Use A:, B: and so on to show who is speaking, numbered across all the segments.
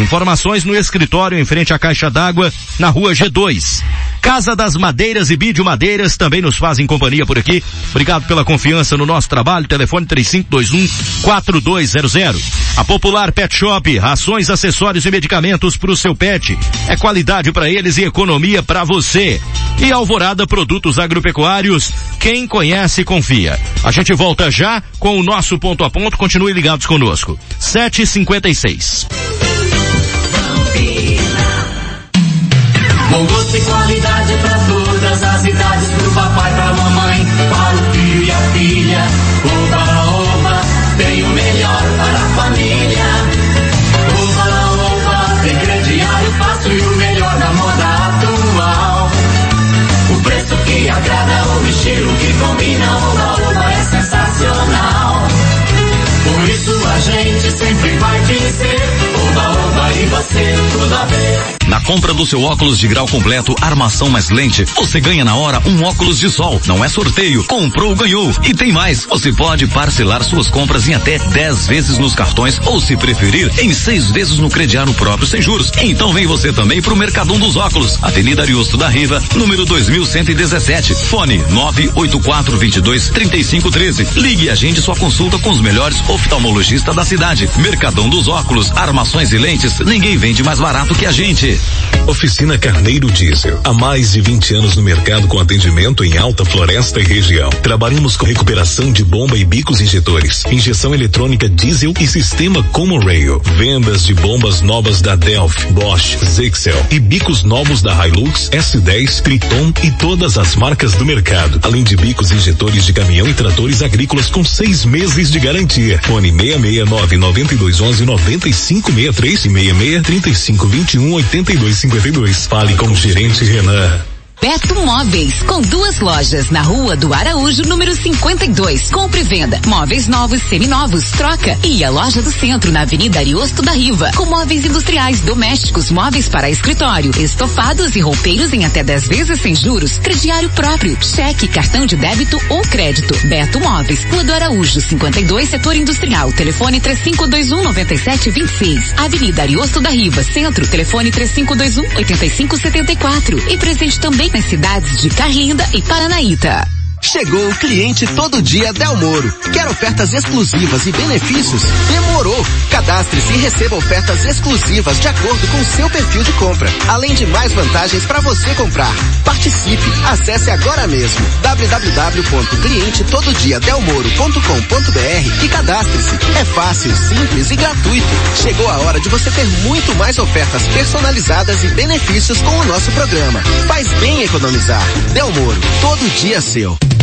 A: Informações no escritório em frente à caixa d'água, na rua G2. Casa das Madeiras e Bídio Madeiras também nos fazem companhia por aqui. Obrigado pela confiança no nosso trabalho. Telefone 3521 4200. A Popular Pet Shop, rações, acessórios e medicamentos para o seu pet. É qualidade para eles e economia para você. E Alvorada Produtos Agropecuários, quem conhece confia. A gente volta já com o nosso ponto a ponto. Continue ligados conosco. 756.
B: Com gosto e qualidade para todas as idades, pro papai, pra mamãe, para o filho e a filha. Oba, oba, tem o melhor para a família. Oba, oba, tem crediário fácil e o melhor da moda atual. O preço que agrada, o estilo que combina, oba, oba é sensacional. Por isso a gente sempre vai dizer, oba, oba
C: Na compra do seu óculos de grau completo, armação mais lente, você ganha na hora um óculos de sol. Não é sorteio. Comprou, ganhou. E tem mais. Você pode parcelar suas compras em até 10 vezes nos cartões ou, se preferir, em seis vezes no crediário próprio sem juros. Então vem você também pro Mercadão dos Óculos. Avenida Ariosto da Riva, número 2117. Fone 984 22 3513. Ligue e agende sua consulta com os melhores oftalmologistas da cidade. Mercadão dos Óculos, armações e lentes, ninguém vende mais barato que a gente.
D: Oficina Carneiro Diesel. Há mais de 20 anos no mercado com atendimento em Alta Floresta e região. Trabalhamos com recuperação de bomba e bicos injetores, injeção eletrônica diesel e sistema Common Rail. Vendas de bombas novas da Delphi, Bosch, Zexel e bicos novos da Hilux, S10, Triton e todas as marcas do mercado. Além de bicos injetores de caminhão e tratores agrícolas com seis meses de garantia. Fone 669 9211 9563 e 66 3521 8252. Fale com o gerente Renan.
E: Beto Móveis, com duas lojas na rua do Araújo, número 52. Compre e venda. Móveis novos, seminovos, troca. E a loja do centro, na Avenida Ariosto da Riva. Com móveis industriais, domésticos, móveis para escritório, estofados e roupeiros em até 10 vezes sem juros. Crediário próprio, cheque, cartão de débito ou crédito. Beto Móveis, Rua do Araújo, 52, setor industrial. Telefone 3521 9726. Avenida Ariosto da Riva, centro. Telefone 3521 8574. E presente também nas cidades de Carlinda e Paranaíta.
F: Chegou o cliente todo dia Del Moro. Quer ofertas exclusivas e benefícios? Demorou. Cadastre-se e receba ofertas exclusivas de acordo com o seu perfil de compra. Além de mais vantagens para você comprar. Participe. Acesse agora mesmo www.clientetododiadelmoro.com.br e cadastre-se. É fácil, simples e gratuito. Chegou a hora de você ter muito mais ofertas personalizadas e benefícios com o nosso programa. Faz bem economizar. Del Moro, todo dia seu.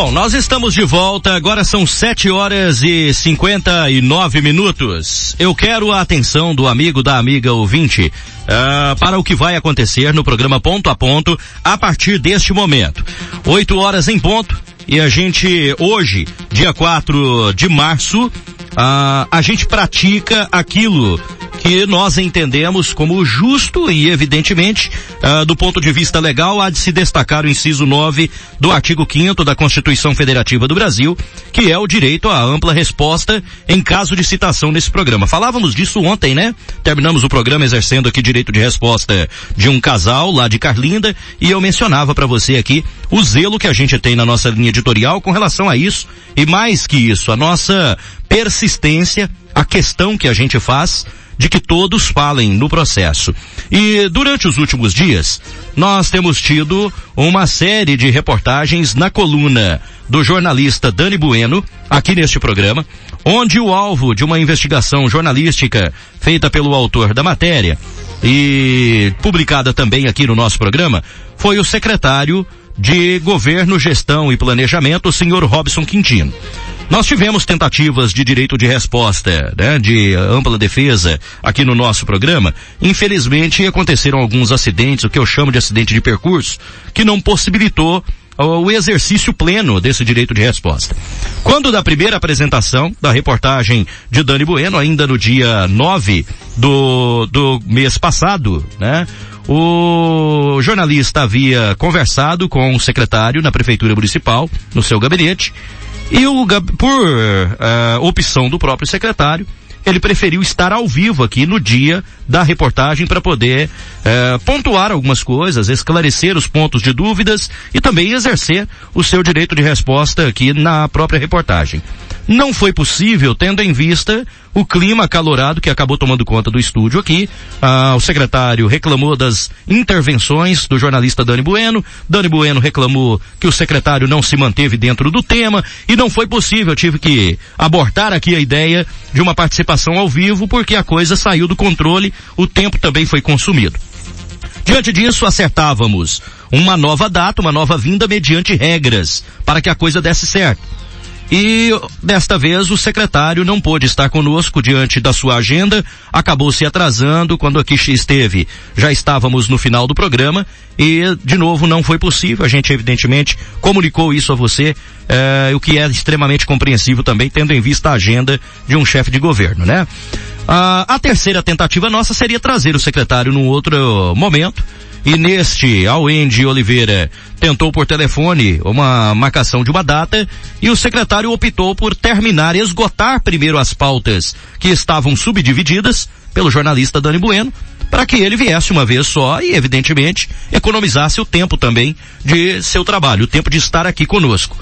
A: Bom, nós estamos de volta, agora são 7 horas e 59 minutos. Eu quero a atenção do amigo, da amiga ouvinte, uh, para o que vai acontecer no programa Ponto a Ponto a partir deste momento. 8 horas em ponto, e a gente, hoje, dia 4 de março, uh, a gente pratica aquilo que nós entendemos como justo e evidentemente, uh, do ponto de vista legal, há de se destacar o inciso 9 do artigo 5 da Constituição Federativa do Brasil, que é o direito à ampla resposta em caso de citação nesse programa. Falávamos disso ontem, né? Terminamos o programa exercendo aqui direito de resposta de um casal lá de Carlinda e eu mencionava para você aqui o zelo que a gente tem na nossa linha editorial com relação a isso e mais que isso, a nossa persistência, a questão que a gente faz de que todos falem no processo. E durante os últimos dias, nós temos tido uma série de reportagens na coluna do jornalista Dani Bueno, aqui neste programa, onde o alvo de uma investigação jornalística feita pelo autor da matéria e publicada também aqui no nosso programa foi o secretário de Governo, Gestão e Planejamento, o senhor Robson Quintino. Nós tivemos tentativas de direito de resposta, né, de ampla defesa aqui no nosso programa. Infelizmente aconteceram alguns acidentes, o que eu chamo de acidente de percurso, que não possibilitou o exercício pleno desse direito de resposta. Quando da primeira apresentação da reportagem de Dani Bueno, ainda no dia 9 do, do mês passado, né? O jornalista havia conversado com o secretário na prefeitura municipal, no seu gabinete, e o, por uh, opção do próprio secretário, ele preferiu estar ao vivo aqui no dia da reportagem para poder é, pontuar algumas coisas, esclarecer os pontos de dúvidas e também exercer o seu direito de resposta aqui na própria reportagem. Não foi possível, tendo em vista o clima acalorado que acabou tomando conta do estúdio aqui. Ah, o secretário reclamou das intervenções do jornalista Dani Bueno. Dani Bueno reclamou que o secretário não se manteve dentro do tema e não foi possível. Eu tive que abortar aqui a ideia de uma participação ao vivo porque a coisa saiu do controle, o tempo também foi consumido. Diante disso, acertávamos uma nova data, uma nova vinda mediante regras para que a coisa desse certo. E desta vez o secretário não pôde estar conosco diante da sua agenda, acabou se atrasando quando aqui esteve. Já estávamos no final do programa e de novo não foi possível. A gente evidentemente comunicou isso a você, eh, o que é extremamente compreensível também, tendo em vista a agenda de um chefe de governo, né? Ah, a terceira tentativa nossa seria trazer o secretário num outro momento, e neste, a Wendy Oliveira tentou por telefone uma marcação de uma data e o secretário optou por terminar, esgotar primeiro as pautas que estavam subdivididas pelo jornalista Dani Bueno, para que ele viesse uma vez só e, evidentemente, economizasse o tempo também de seu trabalho, o tempo de estar aqui conosco.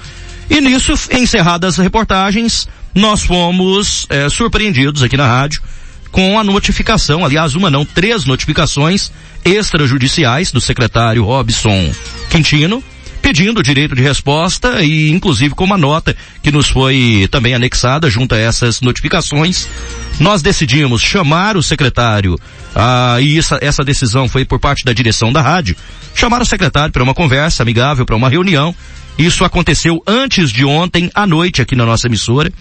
A: E nisso, encerradas as reportagens, nós fomos é, surpreendidos aqui na rádio com a notificação, aliás, uma não, três notificações extrajudiciais do secretário Robson Quintino, pedindo direito de resposta e inclusive com uma nota que nos foi também anexada junto a essas notificações. Nós decidimos chamar o secretário, ah, e essa, essa decisão foi por parte da direção da rádio, chamar o secretário para uma conversa amigável, para uma reunião. Isso aconteceu antes de ontem à noite aqui na nossa emissora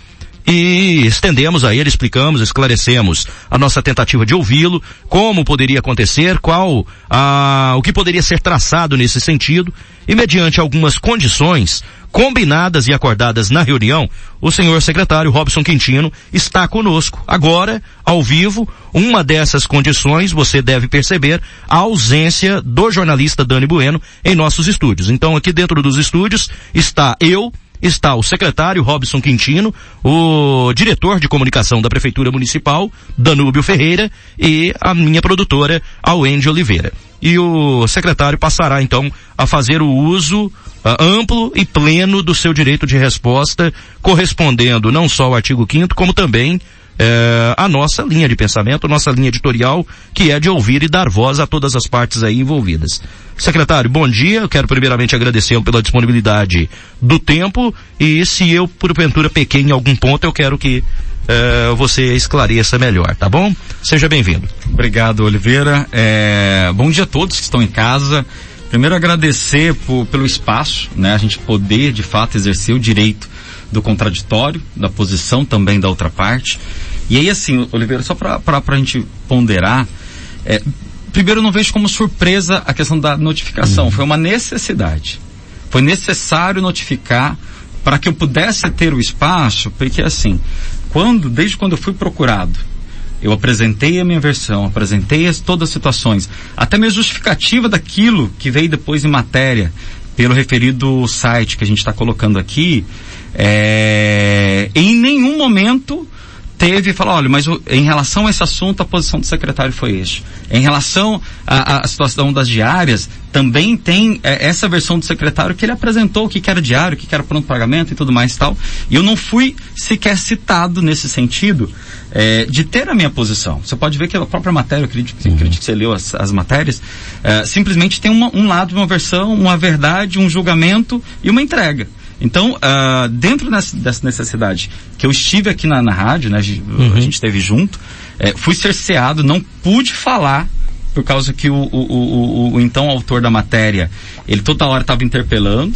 A: e estendemos a ele, explicamos, esclarecemos a nossa tentativa de ouvi-lo, como poderia acontecer, qual a, o que poderia ser traçado nesse sentido, e mediante algumas condições combinadas e acordadas na reunião, o senhor secretário Robson Quintino está conosco agora, ao vivo. Uma dessas condições, você deve perceber, a ausência do jornalista Dani Bueno em nossos estúdios. Então aqui dentro dos estúdios está eu, está o secretário Robson Quintino, o diretor de comunicação da Prefeitura Municipal, Danúbio Ferreira, e a minha produtora, Alwende Oliveira. E o secretário passará então a fazer o uso uh, amplo e pleno do seu direito de resposta, correspondendo não só ao artigo 5 como também é, a nossa linha de pensamento, nossa linha editorial, que é de ouvir e dar voz a todas as partes aí envolvidas. Secretário, bom dia. Eu quero primeiramente agradecê-lo pela disponibilidade do tempo e se eu, porventura, pequei em algum ponto, eu quero que é, você esclareça melhor, tá bom? Seja bem-vindo.
G: Obrigado, Oliveira. É, bom dia a todos que estão em casa. Primeiro agradecer por, pelo espaço, né? A gente poder, de fato, exercer o direito do contraditório, da posição também da outra parte. E aí, assim, Oliveira, só para a gente ponderar, é, primeiro eu não vejo como surpresa a questão da notificação, uhum. foi uma necessidade. Foi necessário notificar para que eu pudesse ter o espaço, porque assim, quando, desde quando eu fui procurado, eu apresentei a minha versão, apresentei as, todas as situações, até mesmo justificativa daquilo que veio depois em matéria, pelo referido site que a gente está colocando aqui, é, em nenhum momento teve falar, olha, mas em relação a esse assunto, a posição do secretário foi este. Em relação à, situação das diárias, também tem é, essa versão do secretário que ele apresentou o que, que era diário, o que, que era pronto pagamento e tudo mais e tal. E eu não fui sequer citado nesse sentido é, de ter a minha posição. Você pode ver que a própria matéria, eu acredito, uhum. acredito que você leu as, as matérias, é, simplesmente tem uma, um lado, uma versão, uma verdade, um julgamento e uma entrega. Então, uh, dentro dessa necessidade que eu estive aqui na, na rádio, né, uhum. a gente esteve junto, é, fui cerceado, não pude falar por causa que o, o, o, o então autor da matéria, ele toda hora estava interpelando.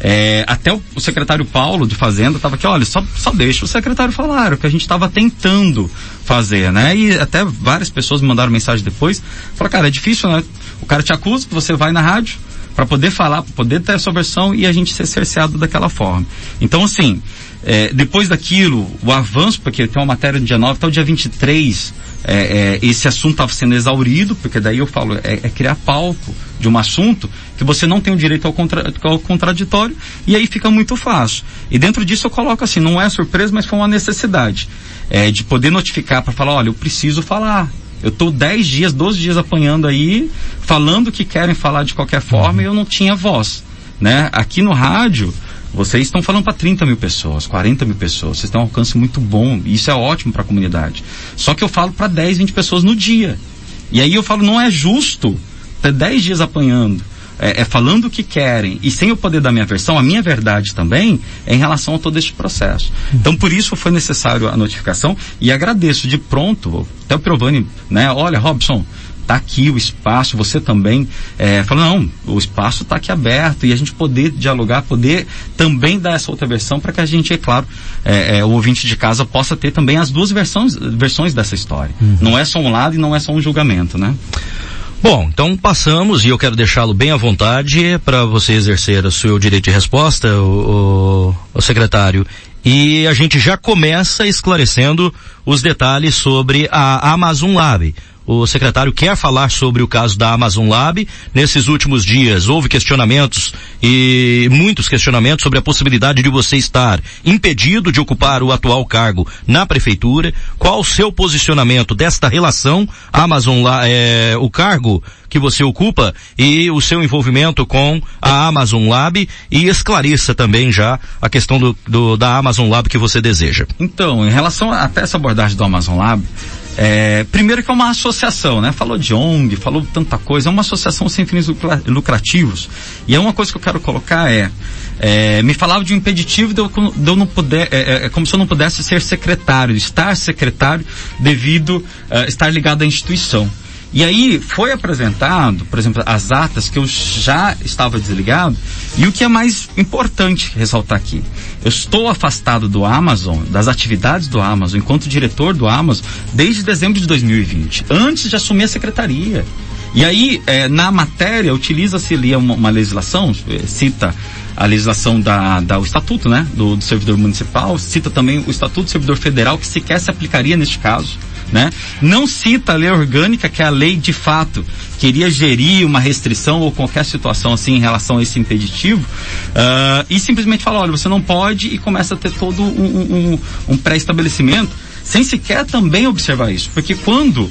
G: É, até o, secretário Paulo de Fazenda estava aqui, olha, só, só deixa o secretário falar, o que a gente estava tentando fazer, né? E até várias pessoas me mandaram mensagem depois, falaram, cara, é difícil, né? O cara te acusa, você vai na rádio, para poder falar, para poder ter a sua versão e a gente ser cerceado daquela forma. Então, assim, é, depois daquilo, o avanço, porque tem uma matéria no dia 9, até o dia 23, é, é, esse assunto estava sendo exaurido, porque daí eu falo, é, é, criar palco de um assunto que você não tem o direito ao, contra, ao, contraditório, e aí fica muito fácil. E dentro disso eu coloco assim, não é surpresa, mas foi uma necessidade. É, de poder notificar para falar, olha, eu preciso falar. Eu estou 10 dias, 12 dias apanhando aí, falando que querem falar de qualquer forma uhum. e eu não tinha voz. Né? Aqui no rádio, vocês estão falando para 30 mil pessoas, 40 mil pessoas. Vocês têm um alcance muito bom. Isso é ótimo para a comunidade. Só que eu falo para 10, 20 pessoas no dia. E aí eu falo, não é justo ter 10 dias apanhando. É, é, falando o que querem e sem o poder da minha versão, a minha verdade também é em relação a todo este processo. Então por isso foi necessário a notificação e agradeço de pronto, até o Pirovani, né, olha Robson, tá aqui o espaço, você também é, falou, não, o espaço está aqui aberto e a gente poder dialogar, poder também dar essa outra versão para que a gente, é claro, é, é, o ouvinte de casa possa ter também as duas versões, versões dessa história. Uhum. Não é só um lado e não é só um julgamento, né?
A: Bom, então passamos e eu quero deixá-lo bem à vontade para você exercer o seu direito de resposta, o, o, o secretário. E a gente já começa esclarecendo os detalhes sobre a Amazon Lab o secretário quer falar sobre o caso da Amazon Lab. Nesses últimos dias houve questionamentos e muitos questionamentos sobre a possibilidade de você estar impedido de ocupar o atual cargo na prefeitura. Qual o seu posicionamento desta relação Amazon é, o cargo que você ocupa e o seu envolvimento com a Amazon Lab e esclareça também já a questão do, do da Amazon Lab que você deseja.
G: Então, em relação até essa abordagem do Amazon Lab, é, primeiro que é uma associação, né? Falou de ONG, falou tanta coisa, é uma associação sem fins lucrativos. E é uma coisa que eu quero colocar é, é me falava de um impeditivo de eu, de eu não poder, é, é, é, como se eu não pudesse ser secretário, estar secretário devido uh, estar ligado à instituição. E aí foi apresentado, por exemplo, as atas que eu já estava desligado. E o que é mais importante ressaltar aqui, eu estou afastado do Amazon, das atividades do Amazon, enquanto diretor do Amazon, desde dezembro de 2020, antes de assumir a secretaria. E aí, é, na matéria, utiliza-se ali uma, uma legislação, é, cita a legislação da, da o estatuto, né, do, do servidor municipal, cita também o estatuto do servidor federal que sequer se aplicaria neste caso né? Não cita a lei orgânica, que é a lei de fato queria gerir uma restrição ou qualquer situação assim em relação a esse impeditivo, uh, e simplesmente fala, olha, você não pode e começa a ter todo um, um, um pré-estabelecimento, sem sequer também observar isso, porque quando uh,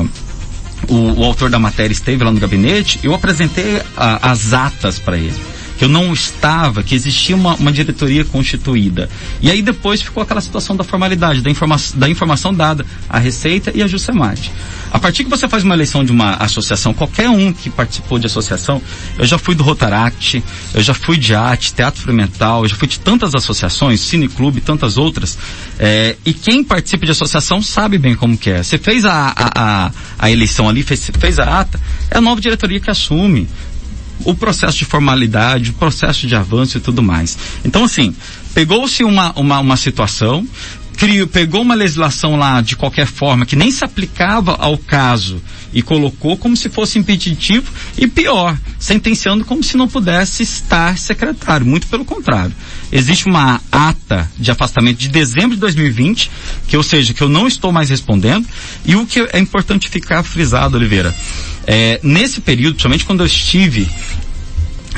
G: uh, o, o, autor da matéria esteve lá no gabinete, eu apresentei as atas para ele que eu não estava, que existia uma, uma diretoria constituída. E aí depois ficou aquela situação da formalidade, da, informa da informação dada à Receita e à Juscemate. A partir que você faz uma eleição de uma associação, qualquer um que participou de associação, eu já fui do Rotaract, eu já fui de arte, Teatro Experimental, eu já fui de tantas associações, Cineclube, tantas outras, é, e quem participa de associação sabe bem como que é. Você fez a, a, a, a eleição ali, fez, fez a ata, é a nova diretoria que assume o processo de formalidade, o processo de avanço e tudo mais. Então, assim, pegou-se uma, uma, uma situação, criou, pegou uma legislação lá de qualquer forma que nem se aplicava ao caso e colocou como se fosse impeditivo e pior, sentenciando como se não pudesse estar secretário. Muito pelo contrário. Existe uma ata de afastamento de dezembro de 2020, que ou seja, que eu não estou mais respondendo, e o que é importante ficar frisado, Oliveira, é, nesse período, principalmente quando eu estive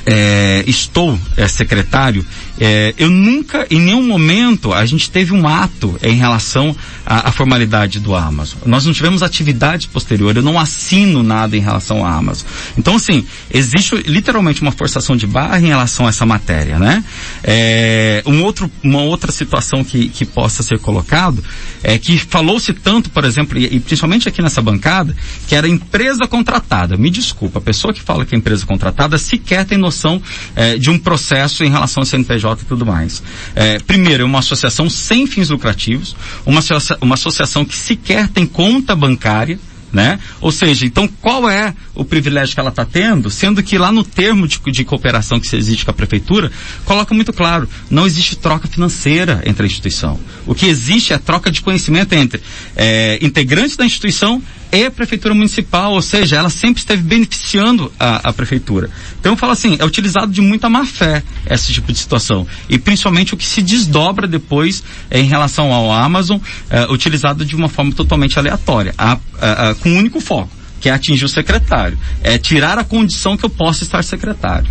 G: é, estou é, secretário, é, eu nunca, em nenhum momento, a gente teve um ato em relação à, à, formalidade do Amazon. Nós não tivemos atividade posterior, eu não assino nada em relação à Amazon. Então, assim, existe literalmente uma forçação de barra em relação a essa matéria, né? É, um outro, uma outra situação que, que possa ser colocado é que falou-se tanto, por exemplo, e, e principalmente aqui nessa bancada, que era empresa contratada. Me desculpa, a pessoa que fala que é empresa contratada sequer tem noção é, de um processo em relação ao CNPJ e tudo mais. É, primeiro, é uma associação sem fins lucrativos, uma, uma associação que sequer tem conta bancária, né? Ou seja, então qual é o privilégio que ela está tendo, sendo que lá no termo de, de, cooperação que existe com a prefeitura, coloca muito claro, não existe troca financeira entre a instituição. O que existe é troca de conhecimento entre é, integrantes da instituição e prefeitura municipal, ou seja, ela sempre esteve beneficiando a, a prefeitura. Então eu falo assim, é utilizado de muita má fé esse tipo de situação. E principalmente o que se desdobra depois é, em relação ao Amazon, é, utilizado de uma forma totalmente aleatória, a, a, a, com um único foco, que é atingir o secretário. É tirar a condição que eu possa estar secretário.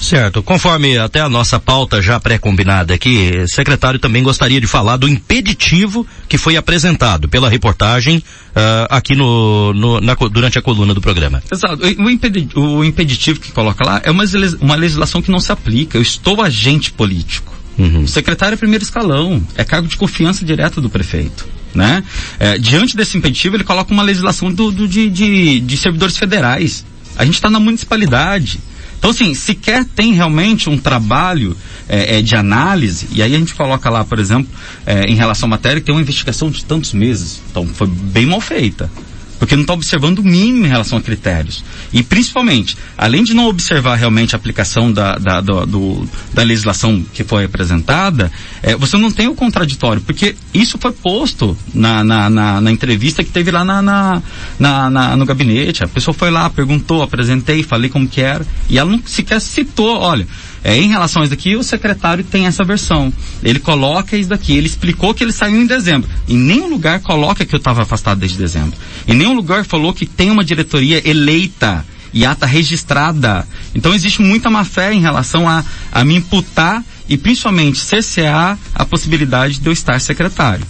A: Certo. Conforme até a nossa pauta já pré-combinada aqui, o secretário também gostaria de falar do impeditivo que foi apresentado pela reportagem uh, aqui no, no na, durante a coluna do programa.
G: Exato. O, impedi, o impeditivo que coloca lá é uma, uma legislação que não se aplica. Eu estou agente político. Uhum. O secretário é primeiro escalão, é cargo de confiança direto do prefeito. Né? É, diante desse impeditivo, ele coloca uma legislação do, do de, de, de servidores federais. A gente está na municipalidade. Então, assim, sequer tem realmente um trabalho é, é, de análise, e aí a gente coloca lá, por exemplo, é, em relação à matéria, que tem uma investigação de tantos meses. Então, foi bem mal feita porque não está observando o mínimo em relação a critérios. E principalmente, além de não observar realmente a aplicação da, da, do, do, da legislação que foi apresentada, é, você não tem o contraditório, porque isso foi posto na, na, na, na entrevista que teve lá na, na, na, no gabinete. A pessoa foi lá, perguntou, apresentei, falei como que era, e ela não sequer citou, olha, é, em relação a isso daqui, o secretário tem essa versão. Ele coloca isso daqui. Ele explicou que ele saiu em dezembro. Em nenhum lugar coloca que eu estava afastado desde dezembro. Em nenhum lugar falou que tem uma diretoria eleita e ata registrada. Então existe muita má fé em relação a, a me imputar e principalmente CCA a possibilidade de eu estar secretário.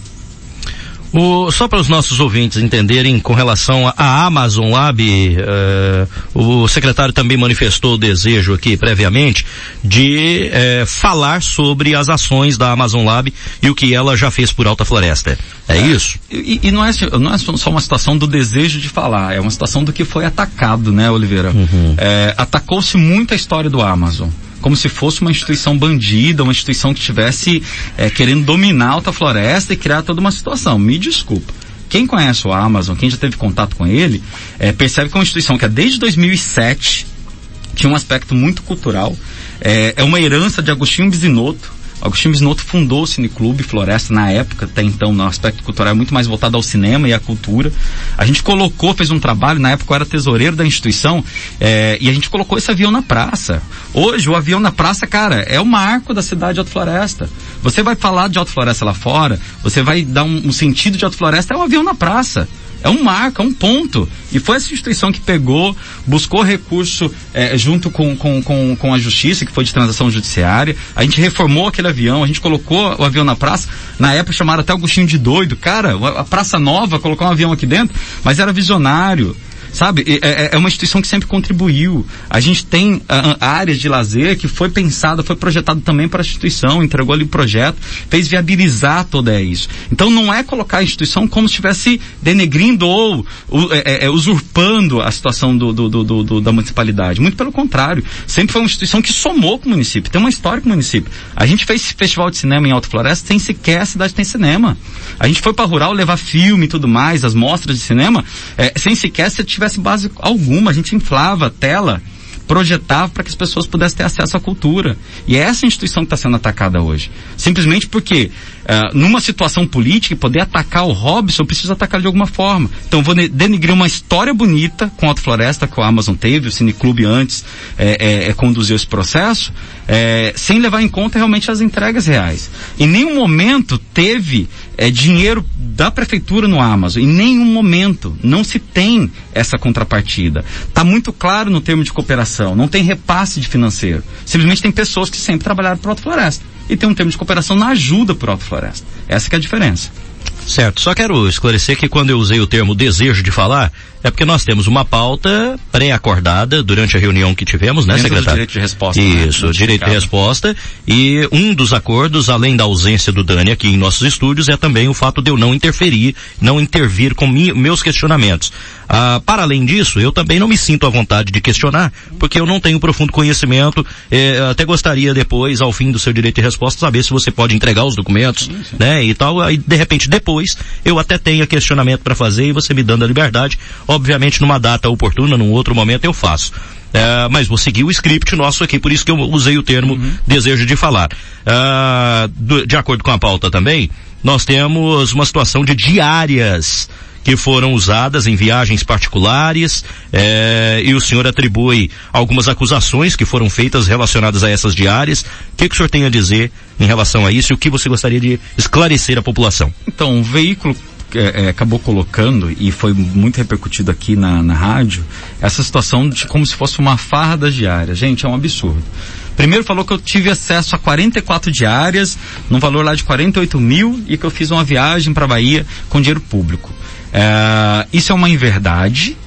A: O, só para os nossos ouvintes entenderem com relação à Amazon Lab, uh, o secretário também manifestou o desejo aqui previamente de uh, falar sobre as ações da Amazon Lab e o que ela já fez por Alta Floresta. É, é isso?
G: E, e, não, é, não é só uma situação do desejo de falar, é uma situação do que foi atacado, né, Oliveira? Uhum. É, Atacou-se muito a história do Amazon como se fosse uma instituição bandida, uma instituição que estivesse é, querendo dominar a Alta Floresta e criar toda uma situação. Me desculpa. Quem conhece o Amazon, quem já teve contato com ele, é, percebe que é uma instituição que é desde 2007 tinha um aspecto muito cultural. É, é uma herança de Agostinho Bisinotto, Agostinho Bisnoto fundou o Cineclube Floresta na época, até então, no aspecto cultural, muito mais voltado ao cinema e à cultura. A gente colocou, fez um trabalho, na época eu era tesoureiro da instituição, é, e a gente colocou esse avião na praça. Hoje, o avião na praça, cara, é o marco da cidade de Alto Floresta. Você vai falar de Alto Floresta lá fora, você vai dar um, um sentido de Alto Floresta, é um avião na praça. É um marco, é um ponto. E foi essa instituição que pegou, buscou recurso é, junto com, com, com, com, a justiça, que foi de transação judiciária. A gente reformou aquele avião, a gente colocou o avião na praça. Na época chamaram até Agostinho de doido. Cara, a Praça Nova, colocar um avião aqui dentro, mas era visionário. Sabe? É, é, uma instituição que sempre contribuiu. A gente tem a, a áreas de lazer que foi pensada, foi projetado também para a instituição, entregou ali o projeto, fez viabilizar toda isso. Então não é colocar a instituição como se estivesse denegrindo ou é, é, é, usurpando a situação do, do, do, do, da municipalidade. Muito pelo contrário. Sempre foi uma instituição que somou com o município. Tem uma história com o município. A gente fez festival de cinema em Alto Floresta sem sequer a cidade tem cinema. A gente foi para rural levar filme e tudo mais, as mostras de cinema, é, sem sequer se tivesse base alguma. A gente inflava a tela projetava para que as pessoas pudessem ter acesso à cultura. E é essa instituição que está sendo atacada hoje. Simplesmente porque, uh, numa situação política, poder atacar o Robson, eu preciso atacar de alguma forma. Então, vou denigrir uma história bonita com a Floresta, que o Amazon teve, o Cineclube antes é, é, é, conduziu esse processo, é, sem levar em conta realmente as entregas reais. Em nenhum momento teve é, dinheiro da prefeitura no Amazon. Em nenhum momento. Não se tem essa contrapartida. Está muito claro no termo de cooperação. Não tem repasse de financeiro. Simplesmente tem pessoas que sempre trabalharam para Alto Floresta. E tem um termo de cooperação na ajuda por Alto Floresta. Essa é a diferença.
A: Certo. Só quero esclarecer que quando eu usei o termo desejo de falar, é porque nós temos uma pauta pré-acordada durante a reunião que tivemos, né, Dentro secretário?
G: direito de resposta.
A: Né? Isso, né? direito de resposta. E um dos acordos, além da ausência do Dani aqui em nossos estúdios, é também o fato de eu não interferir, não intervir com mi, meus questionamentos. Ah, para além disso, eu também não me sinto à vontade de questionar, porque eu não tenho profundo conhecimento. Eh, até gostaria depois, ao fim do seu direito de resposta, saber se você pode entregar os documentos, sim, sim. né, e tal. Aí, de repente, depois, eu até tenha questionamento para fazer e você me dando a liberdade Obviamente, numa data oportuna, num outro momento, eu faço. É, mas vou seguir o script nosso aqui, por isso que eu usei o termo uhum. desejo de falar. É, do, de acordo com a pauta também, nós temos uma situação de diárias que foram usadas em viagens particulares é, e o senhor atribui algumas acusações que foram feitas relacionadas a essas diárias. O que, que o senhor tem a dizer em relação a isso e o que você gostaria de esclarecer à população?
G: Então, o veículo é, é, acabou colocando, e foi muito repercutido aqui na, na rádio, essa situação de como se fosse uma farra das diárias. Gente, é um absurdo. Primeiro falou que eu tive acesso a 44 diárias, num valor lá de 48 mil, e que eu fiz uma viagem para Bahia com dinheiro público. É, isso é uma inverdade.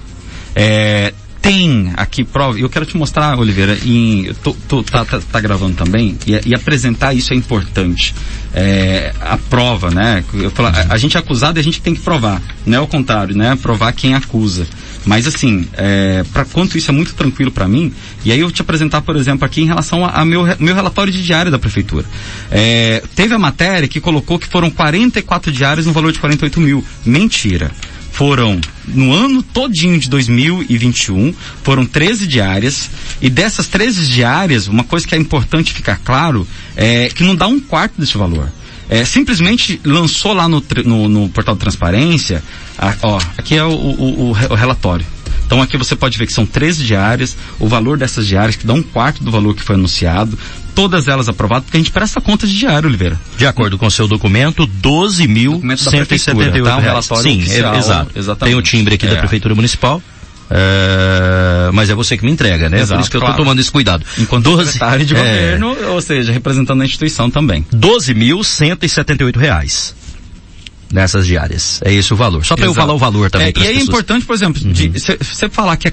G: É, tem aqui prova, eu quero te mostrar, Oliveira, em, tô, tô, tá, tá, tá, gravando também, e, e, apresentar isso é importante. É, a prova, né? Eu falo, a, a, gente é acusado e a gente tem que provar, não é o contrário, né? Provar quem acusa. Mas assim, é, para quanto isso é muito tranquilo para mim, e aí eu vou te apresentar, por exemplo, aqui em relação a, a meu, meu relatório de diário da prefeitura. É, teve a matéria que colocou que foram 44 diários no valor de 48 mil. Mentira foram, no ano todinho de 2021, foram 13 diárias, e dessas 13 diárias, uma coisa que é importante ficar claro, é que não dá um quarto desse valor. É, simplesmente lançou lá no, no, no portal de transparência, a, ó, aqui é o, o, o, relatório. Então aqui você pode ver que são 13 diárias, o valor dessas diárias que dá um quarto do valor que foi anunciado, todas elas aprovadas, porque a gente presta conta de diário, Oliveira.
A: De acordo com o seu documento, 12.178
G: tá? Um
A: relatório
G: Sim,
A: oficial,
G: é, exato.
A: Exatamente. Tem o timbre aqui é. da Prefeitura Municipal. É, mas é você que me entrega, né? Exato, Por isso que claro. eu estou tomando esse cuidado.
G: Enquanto 12, secretário de é, governo, ou seja, representando a instituição também.
A: 12.178 reais nessas diárias. É esse o valor. Só para eu falar o valor também. É,
G: e é importante, por exemplo, você uhum. falar que é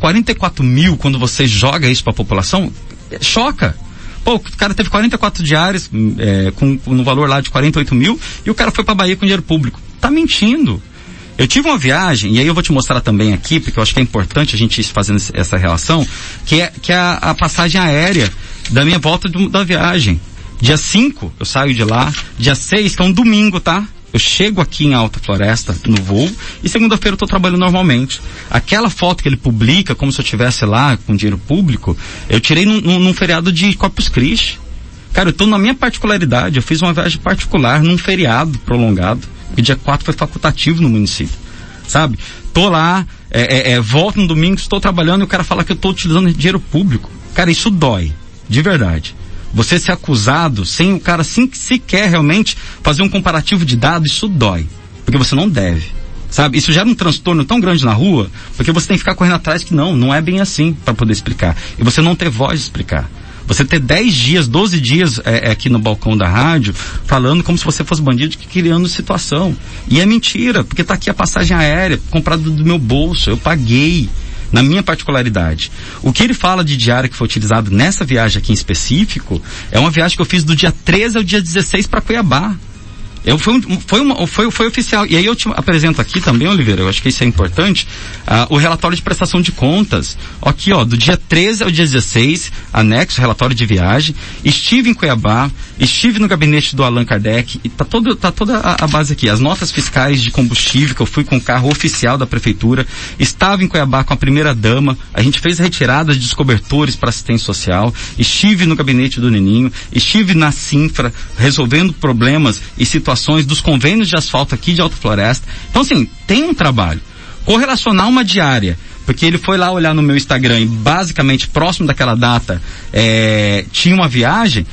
G: 44 mil quando você joga isso para a população, choca. Pô, o cara teve 44 diárias é, com, com um valor lá de 48 mil e o cara foi para Bahia com dinheiro público. Tá mentindo. Eu tive uma viagem, e aí eu vou te mostrar também aqui, porque eu acho que é importante a gente ir fazendo essa relação, que é, que é a, a passagem aérea da minha volta do, da viagem. Dia 5 eu saio de lá, dia 6, que é um domingo, tá? Eu chego aqui em Alta Floresta no voo e segunda-feira eu estou trabalhando normalmente. Aquela foto que ele publica, como se eu estivesse lá com dinheiro público, eu tirei num, num, num feriado de Corpus Christi. Cara, eu estou na minha particularidade. Eu fiz uma viagem particular num feriado prolongado. E dia 4 foi facultativo no município. Sabe? Tô lá, é, é, é, volto no domingo, estou trabalhando e o cara fala que eu estou utilizando dinheiro público. Cara, isso dói. De verdade você ser acusado sem o cara sim, sequer realmente fazer um comparativo de dados, isso dói. Porque você não deve. Sabe? Isso gera um transtorno tão grande na rua, porque você tem que ficar correndo atrás que não, não é bem assim para poder explicar. E você não ter voz de explicar. Você ter 10 dias, 12 dias é, é, aqui no balcão da rádio, falando como se você fosse bandido, criando situação. E é mentira, porque tá aqui a passagem aérea, comprada do meu bolso, eu paguei na minha particularidade. O que ele fala de diário que foi utilizado nessa viagem aqui em específico é uma viagem que eu fiz do dia 13 ao dia 16 para Cuiabá. Eu, foi, um, foi, uma, foi, foi oficial. E aí eu te apresento aqui também, Oliveira, eu acho que isso é importante, uh, o relatório de prestação de contas. Aqui, ó, do dia 13 ao dia 16, anexo, relatório de viagem. Estive em Cuiabá, estive no gabinete do Allan Kardec, e tá, todo, tá toda a, a base aqui. As notas fiscais de combustível, que eu fui com o carro oficial da prefeitura. Estava em Cuiabá com a primeira dama. A gente fez retiradas de descobertores para assistência social. Estive no gabinete do Neninho. Estive na Sinfra, resolvendo problemas e situações situações dos convênios de asfalto aqui de Alta Floresta. Então, assim, tem um trabalho. Correlacionar uma diária, porque ele foi lá olhar no meu Instagram e basicamente próximo daquela data é, tinha uma viagem,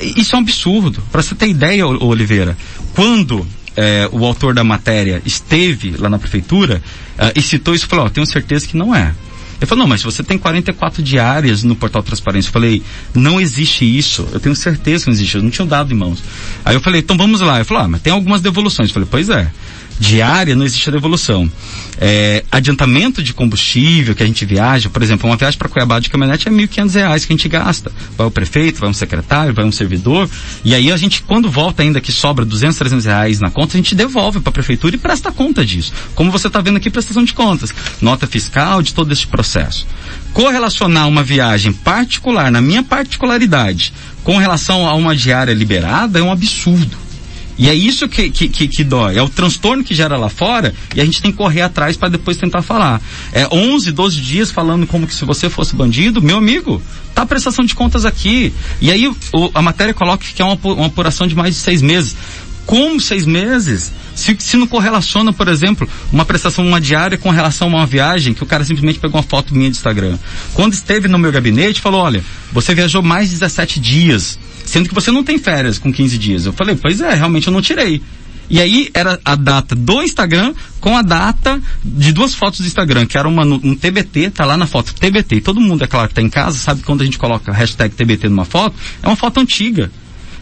G: isso é um absurdo. Para você ter ideia, Oliveira, quando é, o autor da matéria esteve lá na prefeitura uh, e citou isso, falou, oh, tenho certeza que não é. Ele falou, não, mas você tem 44 diárias no portal Transparência. Eu falei, não existe isso. Eu tenho certeza que não existe. Eu não tinha dado em mãos. Aí eu falei, então vamos lá. Ele falou, ah, mas tem algumas devoluções. Eu falei, pois é diária não existe a devolução. É, adiantamento de combustível que a gente viaja, por exemplo, uma viagem para Cuiabá de caminhonete é R$ 1.500 que a gente gasta. Vai o prefeito, vai um secretário, vai um servidor, e aí a gente, quando volta ainda que sobra 200, 300 reais na conta, a gente devolve para a prefeitura e presta conta disso. Como você está vendo aqui, prestação de contas, nota fiscal de todo esse processo. Correlacionar uma viagem particular, na minha particularidade, com relação a uma diária liberada é um absurdo. E é isso que, que, que, que, dói. É o transtorno que gera lá fora e a gente tem que correr atrás para depois tentar falar. É 11, 12 dias falando como que se você fosse bandido, meu amigo, tá a prestação de contas aqui. E aí o, a matéria coloca que é uma, uma apuração de mais de seis meses. Como seis meses? Se, se não correlaciona, por exemplo, uma prestação uma diária com relação a uma viagem que o cara simplesmente pegou uma foto minha de Instagram. Quando esteve no meu gabinete, falou, olha, você viajou mais de 17 dias, sendo que você não tem férias com 15 dias. Eu falei, pois é, realmente eu não tirei. E aí era a data do Instagram com a data de duas fotos do Instagram, que era uma um TBT, tá lá na foto TBT. E todo mundo, é claro, que tá em casa, sabe quando a gente coloca hashtag TBT numa foto, é uma foto antiga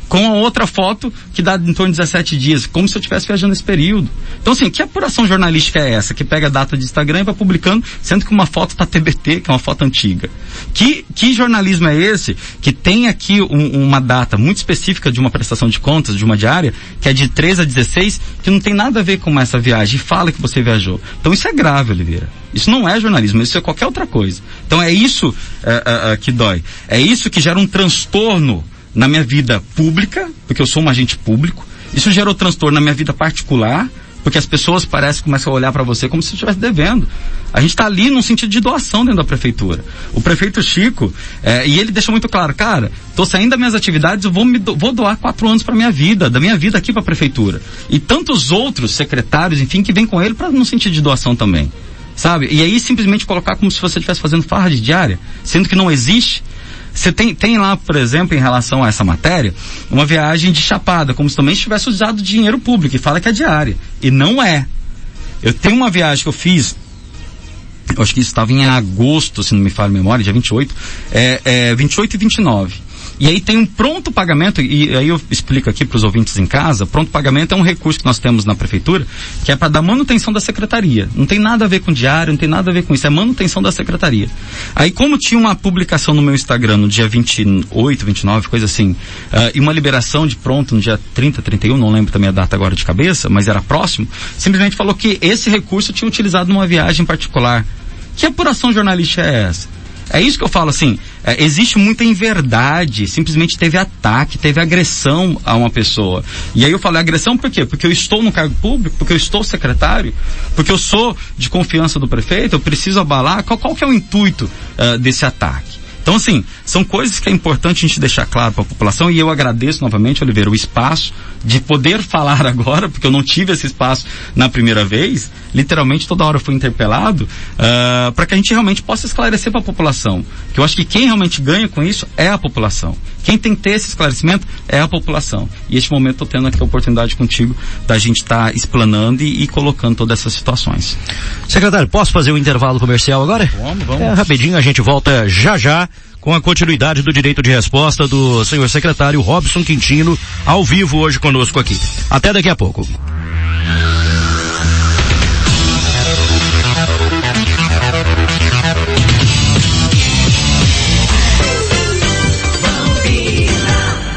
G: com a outra foto que dá em torno de 17 dias, como se eu estivesse viajando nesse período. Então assim, que apuração jornalística é essa? Que pega a data de Instagram e vai publicando, sendo que uma foto está TBT, que é uma foto antiga. Que, que jornalismo é esse que tem aqui um, uma data muito específica de uma prestação de contas, de uma diária, que é de 3 a 16, que não tem nada a ver com essa viagem e fala que você viajou. Então isso é grave, Oliveira. Isso não é jornalismo, isso é qualquer outra coisa. Então é isso é, é, é, que dói. É isso que gera um transtorno na minha vida pública, porque eu sou um agente público. Isso gerou transtorno na minha vida particular, porque as pessoas parecem começam a olhar para você como se estivesse devendo. A gente está ali num sentido de doação dentro da prefeitura. O prefeito Chico, é, e ele deixa muito claro, cara, tô saindo das minhas atividades, eu vou, me do, vou doar quatro anos para minha vida, da minha vida aqui para a prefeitura. E tantos outros secretários, enfim, que vêm com ele para no sentido de doação também. Sabe? E aí simplesmente colocar como se você estivesse fazendo farra de diária, sendo que não existe. Você tem, tem lá, por exemplo, em relação a essa matéria, uma viagem de chapada, como se também tivesse usado dinheiro público, e fala que é diária. E não é. Eu tenho uma viagem que eu fiz, eu acho que isso estava em agosto, se não me falha a memória, dia 28, é, é 28 e 29. E aí tem um pronto pagamento, e aí eu explico aqui para os ouvintes em casa, pronto pagamento é um recurso que nós temos na prefeitura, que é para dar manutenção da secretaria. Não tem nada a ver com diário, não tem nada a ver com isso, é manutenção da secretaria. Aí como tinha uma publicação no meu Instagram no dia 28, 29, coisa assim, uh, e uma liberação de pronto no dia 30, 31, não lembro também a data agora de cabeça, mas era próximo, simplesmente falou que esse recurso tinha utilizado numa viagem particular. Que apuração jornalística é essa? É isso que eu falo assim. É, existe muita inverdade. Simplesmente teve ataque, teve agressão a uma pessoa. E aí eu falo, agressão por quê? Porque eu estou no cargo público, porque eu estou secretário, porque eu sou de confiança do prefeito, eu preciso abalar. Qual, qual que é o intuito uh, desse ataque? Então, assim, são coisas que é importante a gente deixar claro para a população e eu agradeço novamente, Oliveira, o espaço de poder falar agora, porque eu não tive esse espaço na primeira vez, literalmente toda hora eu fui interpelado, uh, para que a gente realmente possa esclarecer para a população. Que eu acho que quem realmente ganha com isso é a população. Quem tem que ter esse esclarecimento é a população. E este momento estou tendo aqui a oportunidade contigo da gente estar tá explanando e, e, colocando todas essas situações.
A: Secretário, posso fazer um intervalo comercial agora?
G: Vamos, vamos.
A: É, rapidinho, a gente volta já já com a continuidade do direito de resposta do senhor secretário Robson Quintino, ao vivo hoje conosco aqui. Até daqui a pouco.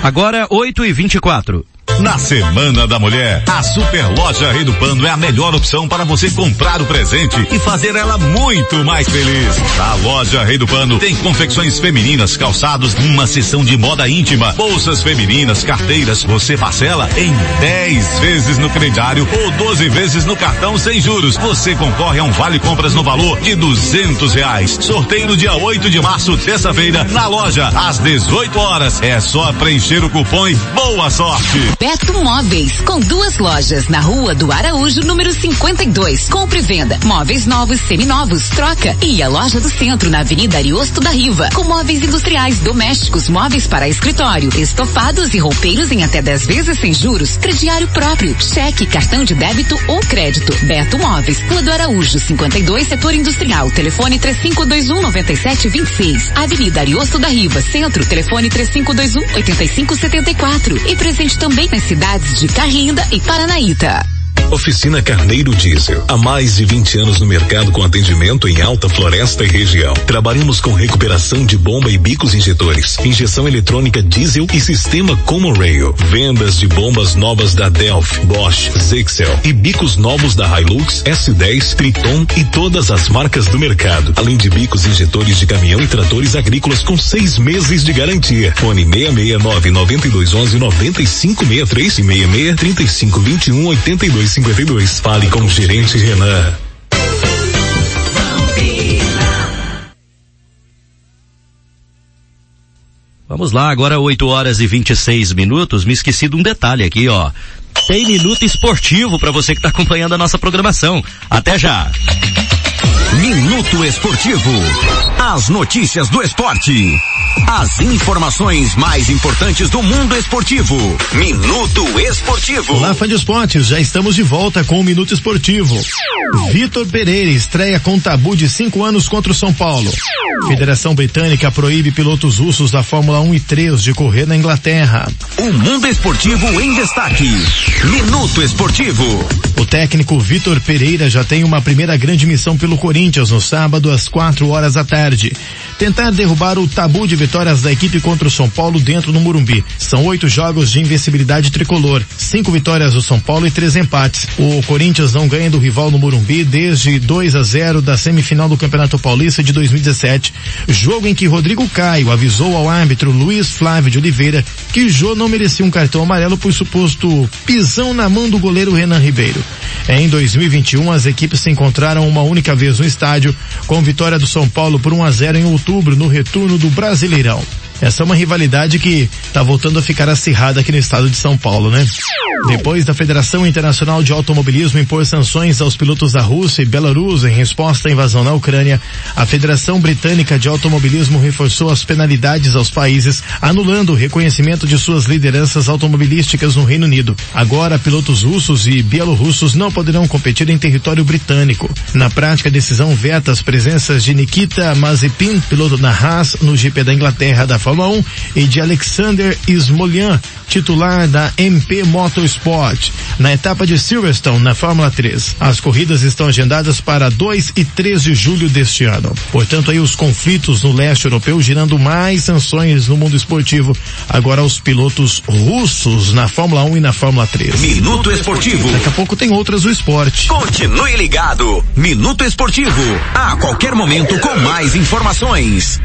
A: Agora 8 e 24
H: na Semana da Mulher, a Super Loja Rei do Pano é a melhor opção para você comprar o presente e fazer ela muito mais feliz. A loja Rei do Pano tem confecções femininas, calçados, uma seção de moda íntima, bolsas femininas, carteiras. Você parcela em 10 vezes no crediário ou 12 vezes no cartão sem juros. Você concorre a um vale compras no valor de duzentos reais. Sorteio no dia 8 de março, terça-feira, na loja, às 18 horas. É só preencher o cupom e boa sorte!
E: Beto Móveis, com duas lojas na Rua do Araújo, número 52. Compre e venda, móveis novos, seminovos, troca. E a loja do centro, na Avenida Ariosto da Riva, com móveis industriais, domésticos, móveis para escritório, estofados e roupeiros em até 10 vezes sem juros, crediário próprio, cheque, cartão de débito ou crédito. Beto Móveis, Rua do Araújo, 52, setor industrial, telefone 3521 9726. Avenida Ariosto da Riva, centro, telefone 3521 8574. E presente também nas cidades de Carrinda e Paranaíta.
D: Oficina Carneiro Diesel. Há mais de 20 anos no mercado com atendimento em Alta Floresta e região. Trabalhamos com recuperação de bomba e bicos injetores, injeção eletrônica diesel e sistema Common Rail. Vendas de bombas novas da Delphi, Bosch, Zexel e bicos novos da Hilux, S10, Triton e todas as marcas do mercado. Além de bicos injetores de caminhão e tratores agrícolas com seis meses de garantia. Fone 669 9211 9563 e 66 3521 82 52. Fale com o gerente Renan.
A: Vamos lá, agora 8 horas e 26 minutos. Me esqueci de um detalhe aqui, ó. tem Minuto Esportivo para você que está acompanhando a nossa programação. Até já.
C: Minuto Esportivo. As notícias do esporte. As informações mais importantes do mundo esportivo. Minuto Esportivo.
I: Olá, fã de esportes, já estamos de volta com o Minuto Esportivo. Vitor Pereira estreia com tabu de cinco anos contra o São Paulo. Federação Britânica proíbe pilotos russos da Fórmula 1 e 3 de correr na Inglaterra.
C: O mundo esportivo em destaque. Minuto Esportivo.
I: O técnico Vitor Pereira já tem uma primeira grande missão pelo Corinthians no sábado às quatro horas da tarde. Tentar derrubar o tabu de vitórias da equipe contra o São Paulo dentro do Morumbi. São oito jogos de invencibilidade tricolor, cinco vitórias do São Paulo e três empates. O Corinthians não ganha do rival no Morumbi desde 2 a 0 da semifinal do Campeonato Paulista de 2017. Jogo em que Rodrigo Caio avisou ao árbitro Luiz Flávio de Oliveira que Jô não merecia um cartão amarelo por suposto pisão na mão do goleiro Renan Ribeiro. Em 2021, as equipes se encontraram uma única vez no estádio, com vitória do São Paulo por 1 a 0 em outubro no retorno do Brasileirão. Essa é uma rivalidade que está voltando a ficar acirrada aqui no estado de São Paulo, né? Depois da Federação Internacional de Automobilismo impor sanções aos pilotos da Rússia e Belarus em resposta à invasão na Ucrânia, a Federação Britânica de Automobilismo reforçou as penalidades aos países, anulando o reconhecimento de suas lideranças automobilísticas no Reino Unido. Agora, pilotos russos e bielorrussos não poderão competir em território britânico. Na prática, a decisão veta as presenças de Nikita Mazepin, piloto da Haas, no GP da Inglaterra da Fórmula 1, e de Alexander Smolian, titular da MP Motorsport, na etapa de Silverstone, na Fórmula 3. As corridas estão agendadas para 2 e 3 de julho deste ano. Portanto, aí os conflitos no leste europeu girando mais sanções no mundo esportivo. Agora os pilotos russos na Fórmula 1 e na Fórmula 3.
C: Minuto Esportivo.
I: Daqui a pouco tem outras do esporte.
C: Continue ligado. Minuto Esportivo. A qualquer momento com mais informações.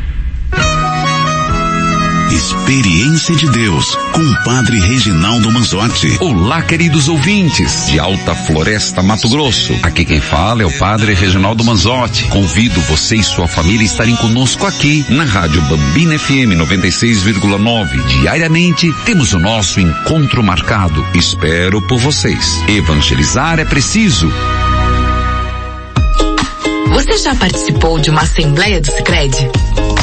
J: Experiência de Deus, com o Padre Reginaldo Manzotti.
K: Olá, queridos ouvintes de Alta Floresta, Mato Grosso. Aqui quem fala é o Padre Reginaldo Manzotti. Convido você e sua família a estarem conosco aqui na Rádio Bambina FM 96,9. Diariamente temos o nosso encontro marcado. Espero por vocês. Evangelizar é preciso.
E: Você já participou de uma assembleia do Sicredi?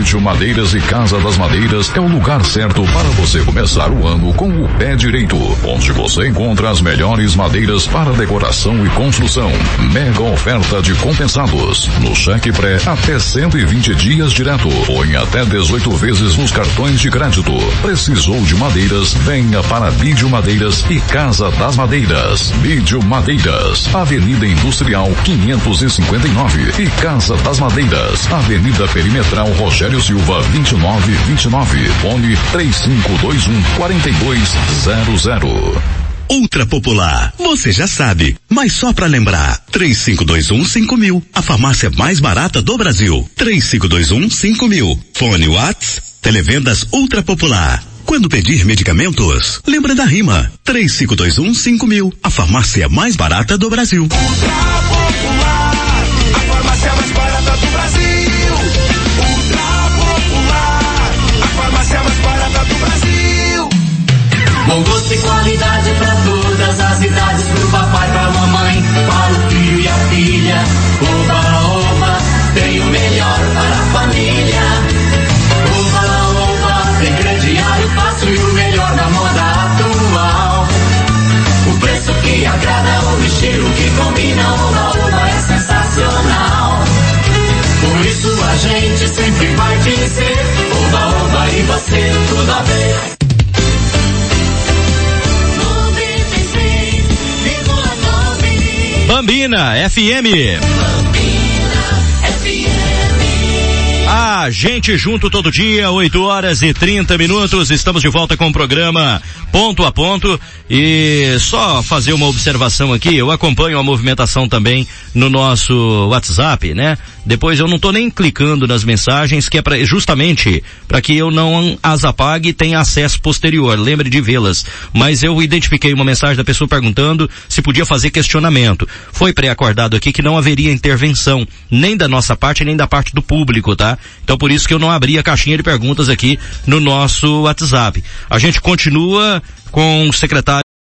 L: Vídeo Madeiras e Casa das Madeiras é o lugar certo para você começar o ano com o pé direito, onde você encontra as melhores madeiras para decoração e construção. Mega oferta de compensados. No cheque pré, até 120 dias direto, ou em até 18 vezes nos cartões de crédito. Precisou de madeiras? Venha para Vídeo Madeiras e Casa das Madeiras. Vídeo Madeiras, Avenida Industrial 559 e Casa das Madeiras, Avenida Perimetral Rogério Silva 2929, fone 3521 4200.
J: Ultra Popular, você já sabe, mas só para lembrar, 3521 5000, a farmácia mais barata do Brasil. 3521 5000, fone Whats, televendas Ultra Popular. Quando pedir medicamentos, lembra da rima. 3521 5000, a farmácia mais barata do Brasil.
B: Ultra Bom gosto e qualidade pra todas as idades, pro papai, pra mamãe, para o filho e a filha. Oba, oba, tem o melhor para a família. Oba, oba, tem crediário fácil e o melhor na moda atual. O preço que agrada, o estilo que combina, oba, oba é sensacional. Por isso a gente sempre vai dizer, oba, oba e você tudo a ver.
A: Bambina FM. A gente junto todo dia, 8 horas e 30 minutos. Estamos de volta com o programa Ponto a Ponto. E só fazer uma observação aqui, eu acompanho a movimentação também no nosso WhatsApp, né? Depois eu não tô nem clicando nas mensagens, que é pra, justamente para que eu não as apague e tenha acesso posterior. Lembre de vê-las. Mas eu identifiquei uma mensagem da pessoa perguntando se podia fazer questionamento. Foi pré-acordado aqui que não haveria intervenção, nem da nossa parte, nem da parte do público, tá? Então por isso que eu não abri a caixinha de perguntas aqui no nosso WhatsApp. A gente continua com o secretário